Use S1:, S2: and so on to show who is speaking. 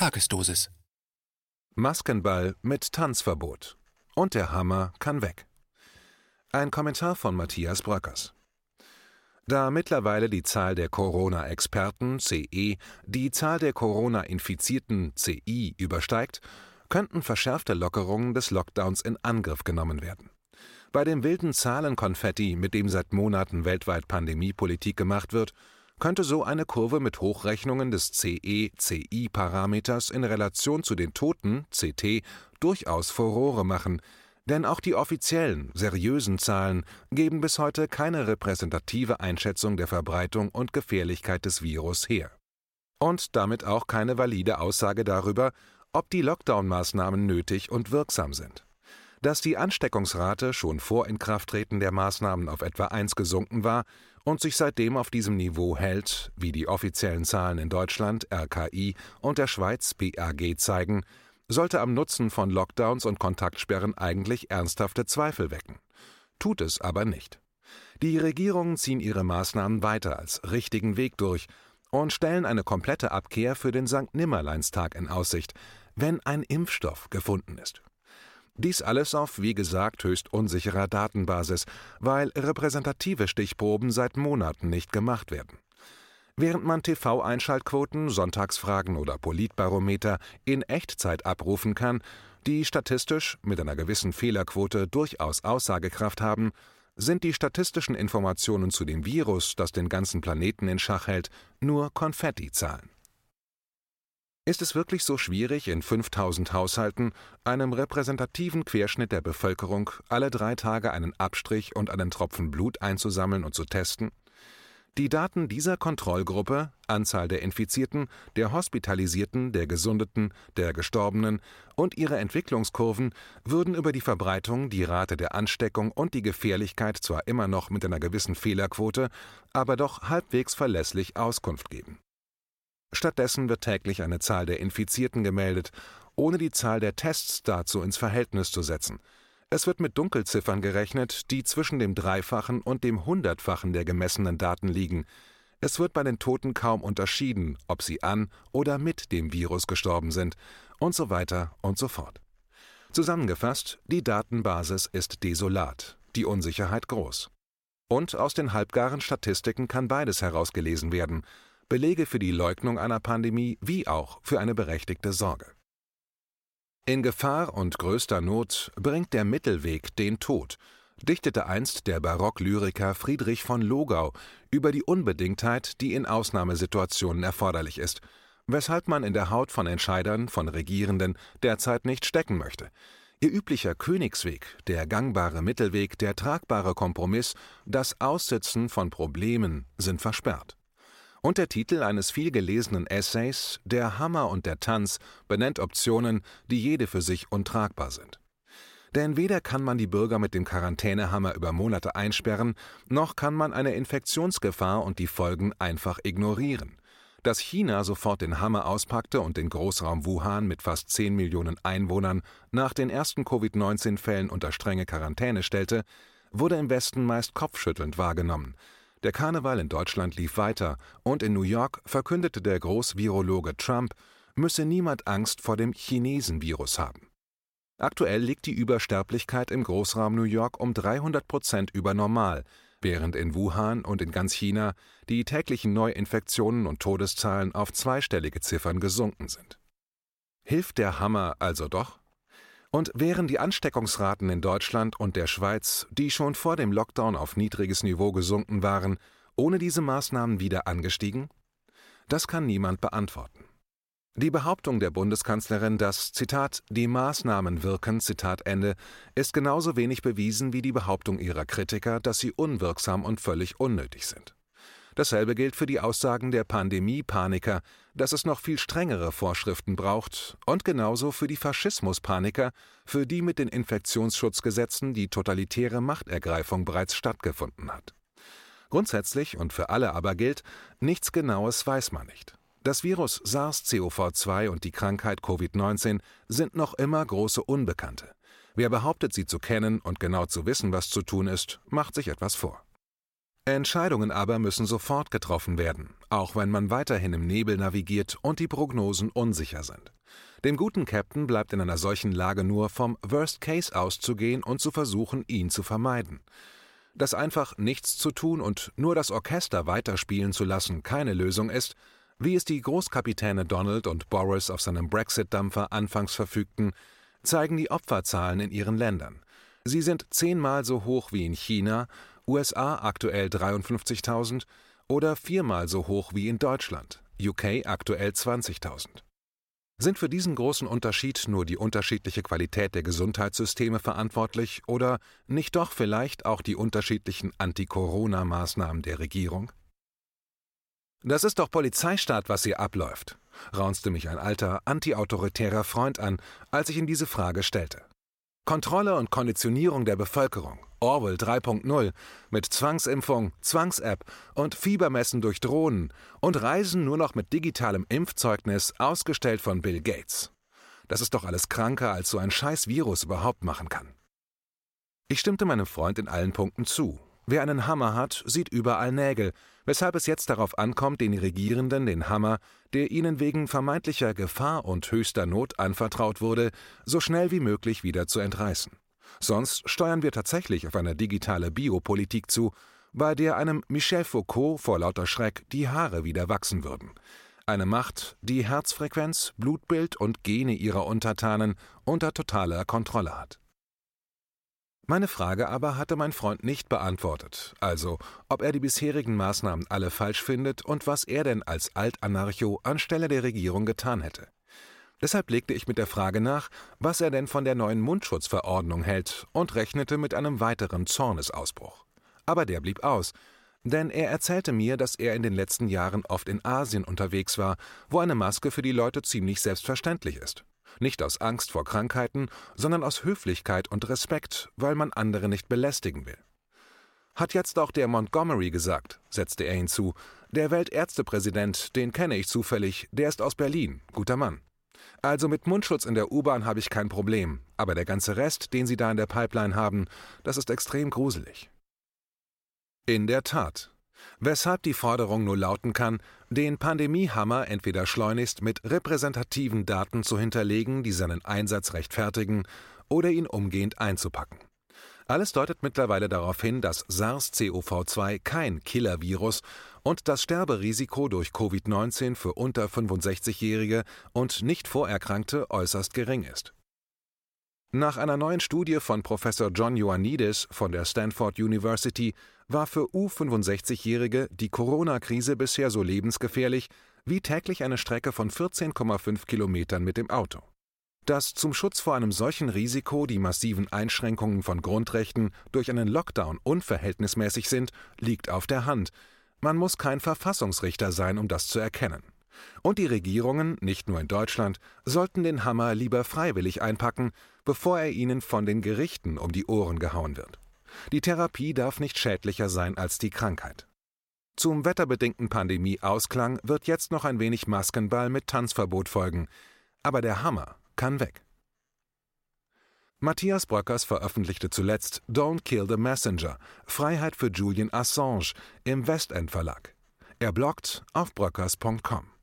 S1: Tagesdosis.
S2: Maskenball mit Tanzverbot. Und der Hammer kann weg. Ein Kommentar von Matthias Bröckers. Da mittlerweile die Zahl der Corona-Experten CE die Zahl der Corona-Infizierten CI übersteigt, könnten verschärfte Lockerungen des Lockdowns in Angriff genommen werden. Bei dem wilden Zahlenkonfetti, mit dem seit Monaten weltweit Pandemiepolitik gemacht wird, könnte so eine Kurve mit Hochrechnungen des CE-CI-Parameters in Relation zu den Toten CT durchaus Furore machen, denn auch die offiziellen, seriösen Zahlen geben bis heute keine repräsentative Einschätzung der Verbreitung und Gefährlichkeit des Virus her. Und damit auch keine valide Aussage darüber, ob die Lockdown-Maßnahmen nötig und wirksam sind. Dass die Ansteckungsrate schon vor Inkrafttreten der Maßnahmen auf etwa 1 gesunken war und sich seitdem auf diesem Niveau hält, wie die offiziellen Zahlen in Deutschland RKI und der Schweiz BAG zeigen, sollte am Nutzen von Lockdowns und Kontaktsperren eigentlich ernsthafte Zweifel wecken. Tut es aber nicht. Die Regierungen ziehen ihre Maßnahmen weiter als richtigen Weg durch und stellen eine komplette Abkehr für den St. Nimmerleinstag in Aussicht, wenn ein Impfstoff gefunden ist. Dies alles auf, wie gesagt, höchst unsicherer Datenbasis, weil repräsentative Stichproben seit Monaten nicht gemacht werden. Während man TV-Einschaltquoten, Sonntagsfragen oder Politbarometer in Echtzeit abrufen kann, die statistisch mit einer gewissen Fehlerquote durchaus Aussagekraft haben, sind die statistischen Informationen zu dem Virus, das den ganzen Planeten in Schach hält, nur Konfettizahlen. Ist es wirklich so schwierig, in 5000 Haushalten, einem repräsentativen Querschnitt der Bevölkerung, alle drei Tage einen Abstrich und einen Tropfen Blut einzusammeln und zu testen? Die Daten dieser Kontrollgruppe, Anzahl der Infizierten, der Hospitalisierten, der Gesundeten, der Gestorbenen und ihre Entwicklungskurven würden über die Verbreitung, die Rate der Ansteckung und die Gefährlichkeit zwar immer noch mit einer gewissen Fehlerquote, aber doch halbwegs verlässlich Auskunft geben. Stattdessen wird täglich eine Zahl der Infizierten gemeldet, ohne die Zahl der Tests dazu ins Verhältnis zu setzen. Es wird mit Dunkelziffern gerechnet, die zwischen dem Dreifachen und dem Hundertfachen der gemessenen Daten liegen. Es wird bei den Toten kaum unterschieden, ob sie an oder mit dem Virus gestorben sind, und so weiter und so fort. Zusammengefasst, die Datenbasis ist desolat, die Unsicherheit groß. Und aus den halbgaren Statistiken kann beides herausgelesen werden – Belege für die Leugnung einer Pandemie wie auch für eine berechtigte Sorge. In Gefahr und größter Not bringt der Mittelweg den Tod, dichtete einst der Barocklyriker Friedrich von Logau über die Unbedingtheit, die in Ausnahmesituationen erforderlich ist, weshalb man in der Haut von Entscheidern, von Regierenden derzeit nicht stecken möchte. Ihr üblicher Königsweg, der gangbare Mittelweg, der tragbare Kompromiss, das Aussitzen von Problemen sind versperrt. Und der Titel eines vielgelesenen Essays Der Hammer und der Tanz benennt Optionen, die jede für sich untragbar sind. Denn weder kann man die Bürger mit dem Quarantänehammer über Monate einsperren, noch kann man eine Infektionsgefahr und die Folgen einfach ignorieren. Dass China sofort den Hammer auspackte und den Großraum Wuhan mit fast 10 Millionen Einwohnern nach den ersten Covid-19-Fällen unter strenge Quarantäne stellte, wurde im Westen meist kopfschüttelnd wahrgenommen, der Karneval in Deutschland lief weiter und in New York verkündete der Großvirologe Trump, müsse niemand Angst vor dem Chinesenvirus haben. Aktuell liegt die Übersterblichkeit im Großraum New York um 300 Prozent über normal, während in Wuhan und in ganz China die täglichen Neuinfektionen und Todeszahlen auf zweistellige Ziffern gesunken sind. Hilft der Hammer also doch? Und wären die Ansteckungsraten in Deutschland und der Schweiz, die schon vor dem Lockdown auf niedriges Niveau gesunken waren, ohne diese Maßnahmen wieder angestiegen? Das kann niemand beantworten. Die Behauptung der Bundeskanzlerin, dass, Zitat, die Maßnahmen wirken, Zitat Ende, ist genauso wenig bewiesen wie die Behauptung ihrer Kritiker, dass sie unwirksam und völlig unnötig sind. Dasselbe gilt für die Aussagen der Pandemie-Paniker, dass es noch viel strengere Vorschriften braucht, und genauso für die Faschismus-Paniker, für die mit den Infektionsschutzgesetzen die totalitäre Machtergreifung bereits stattgefunden hat. Grundsätzlich und für alle aber gilt, nichts Genaues weiß man nicht. Das Virus SARS-CoV-2 und die Krankheit Covid-19 sind noch immer große Unbekannte. Wer behauptet, sie zu kennen und genau zu wissen, was zu tun ist, macht sich etwas vor. Entscheidungen aber müssen sofort getroffen werden, auch wenn man weiterhin im Nebel navigiert und die Prognosen unsicher sind. Dem guten Captain bleibt in einer solchen Lage nur vom Worst Case auszugehen und zu versuchen, ihn zu vermeiden. Dass einfach nichts zu tun und nur das Orchester weiterspielen zu lassen keine Lösung ist, wie es die Großkapitäne Donald und Boris auf seinem Brexit-Dampfer anfangs verfügten, zeigen die Opferzahlen in ihren Ländern. Sie sind zehnmal so hoch wie in China, USA aktuell 53.000 oder viermal so hoch wie in Deutschland, UK aktuell 20.000. Sind für diesen großen Unterschied nur die unterschiedliche Qualität der Gesundheitssysteme verantwortlich oder nicht doch vielleicht auch die unterschiedlichen Anti-Corona-Maßnahmen der Regierung? Das ist doch Polizeistaat, was hier abläuft, raunzte mich ein alter, antiautoritärer Freund an, als ich ihm diese Frage stellte. Kontrolle und Konditionierung der Bevölkerung, Orwell 3.0, mit Zwangsimpfung, Zwangs-App und Fiebermessen durch Drohnen und Reisen nur noch mit digitalem Impfzeugnis, ausgestellt von Bill Gates. Das ist doch alles kranker, als so ein scheiß Virus überhaupt machen kann. Ich stimmte meinem Freund in allen Punkten zu. Wer einen Hammer hat, sieht überall Nägel, weshalb es jetzt darauf ankommt, den Regierenden den Hammer, der ihnen wegen vermeintlicher Gefahr und höchster Not anvertraut wurde, so schnell wie möglich wieder zu entreißen. Sonst steuern wir tatsächlich auf eine digitale Biopolitik zu, bei der einem Michel Foucault vor lauter Schreck die Haare wieder wachsen würden. Eine Macht, die Herzfrequenz, Blutbild und Gene ihrer Untertanen unter totaler Kontrolle hat. Meine Frage aber hatte mein Freund nicht beantwortet, also ob er die bisherigen Maßnahmen alle falsch findet und was er denn als Altanarcho anstelle der Regierung getan hätte. Deshalb legte ich mit der Frage nach, was er denn von der neuen Mundschutzverordnung hält und rechnete mit einem weiteren Zornesausbruch. Aber der blieb aus, denn er erzählte mir, dass er in den letzten Jahren oft in Asien unterwegs war, wo eine Maske für die Leute ziemlich selbstverständlich ist. Nicht aus Angst vor Krankheiten, sondern aus Höflichkeit und Respekt, weil man andere nicht belästigen will. Hat jetzt auch der Montgomery gesagt, setzte er hinzu. Der Weltärztepräsident, den kenne ich zufällig, der ist aus Berlin, guter Mann. Also mit Mundschutz in der U-Bahn habe ich kein Problem, aber der ganze Rest, den Sie da in der Pipeline haben, das ist extrem gruselig. In der Tat, weshalb die Forderung nur lauten kann, den Pandemiehammer entweder schleunigst mit repräsentativen Daten zu hinterlegen, die seinen Einsatz rechtfertigen, oder ihn umgehend einzupacken. Alles deutet mittlerweile darauf hin, dass SARS-CoV-2 kein Killer-Virus und das Sterberisiko durch Covid-19 für unter 65-Jährige und nicht Vorerkrankte äußerst gering ist. Nach einer neuen Studie von Professor John Ioannidis von der Stanford University war für U65-Jährige die Corona-Krise bisher so lebensgefährlich wie täglich eine Strecke von 14,5 Kilometern mit dem Auto. Dass zum Schutz vor einem solchen Risiko die massiven Einschränkungen von Grundrechten durch einen Lockdown unverhältnismäßig sind, liegt auf der Hand. Man muss kein Verfassungsrichter sein, um das zu erkennen. Und die Regierungen, nicht nur in Deutschland, sollten den Hammer lieber freiwillig einpacken, bevor er ihnen von den Gerichten um die Ohren gehauen wird. Die Therapie darf nicht schädlicher sein als die Krankheit. Zum wetterbedingten Pandemieausklang wird jetzt noch ein wenig Maskenball mit Tanzverbot folgen, aber der Hammer kann weg. Matthias Bröckers veröffentlichte zuletzt Don't Kill the Messenger, Freiheit für Julian Assange im Westend Verlag. Er bloggt auf bröckers.com.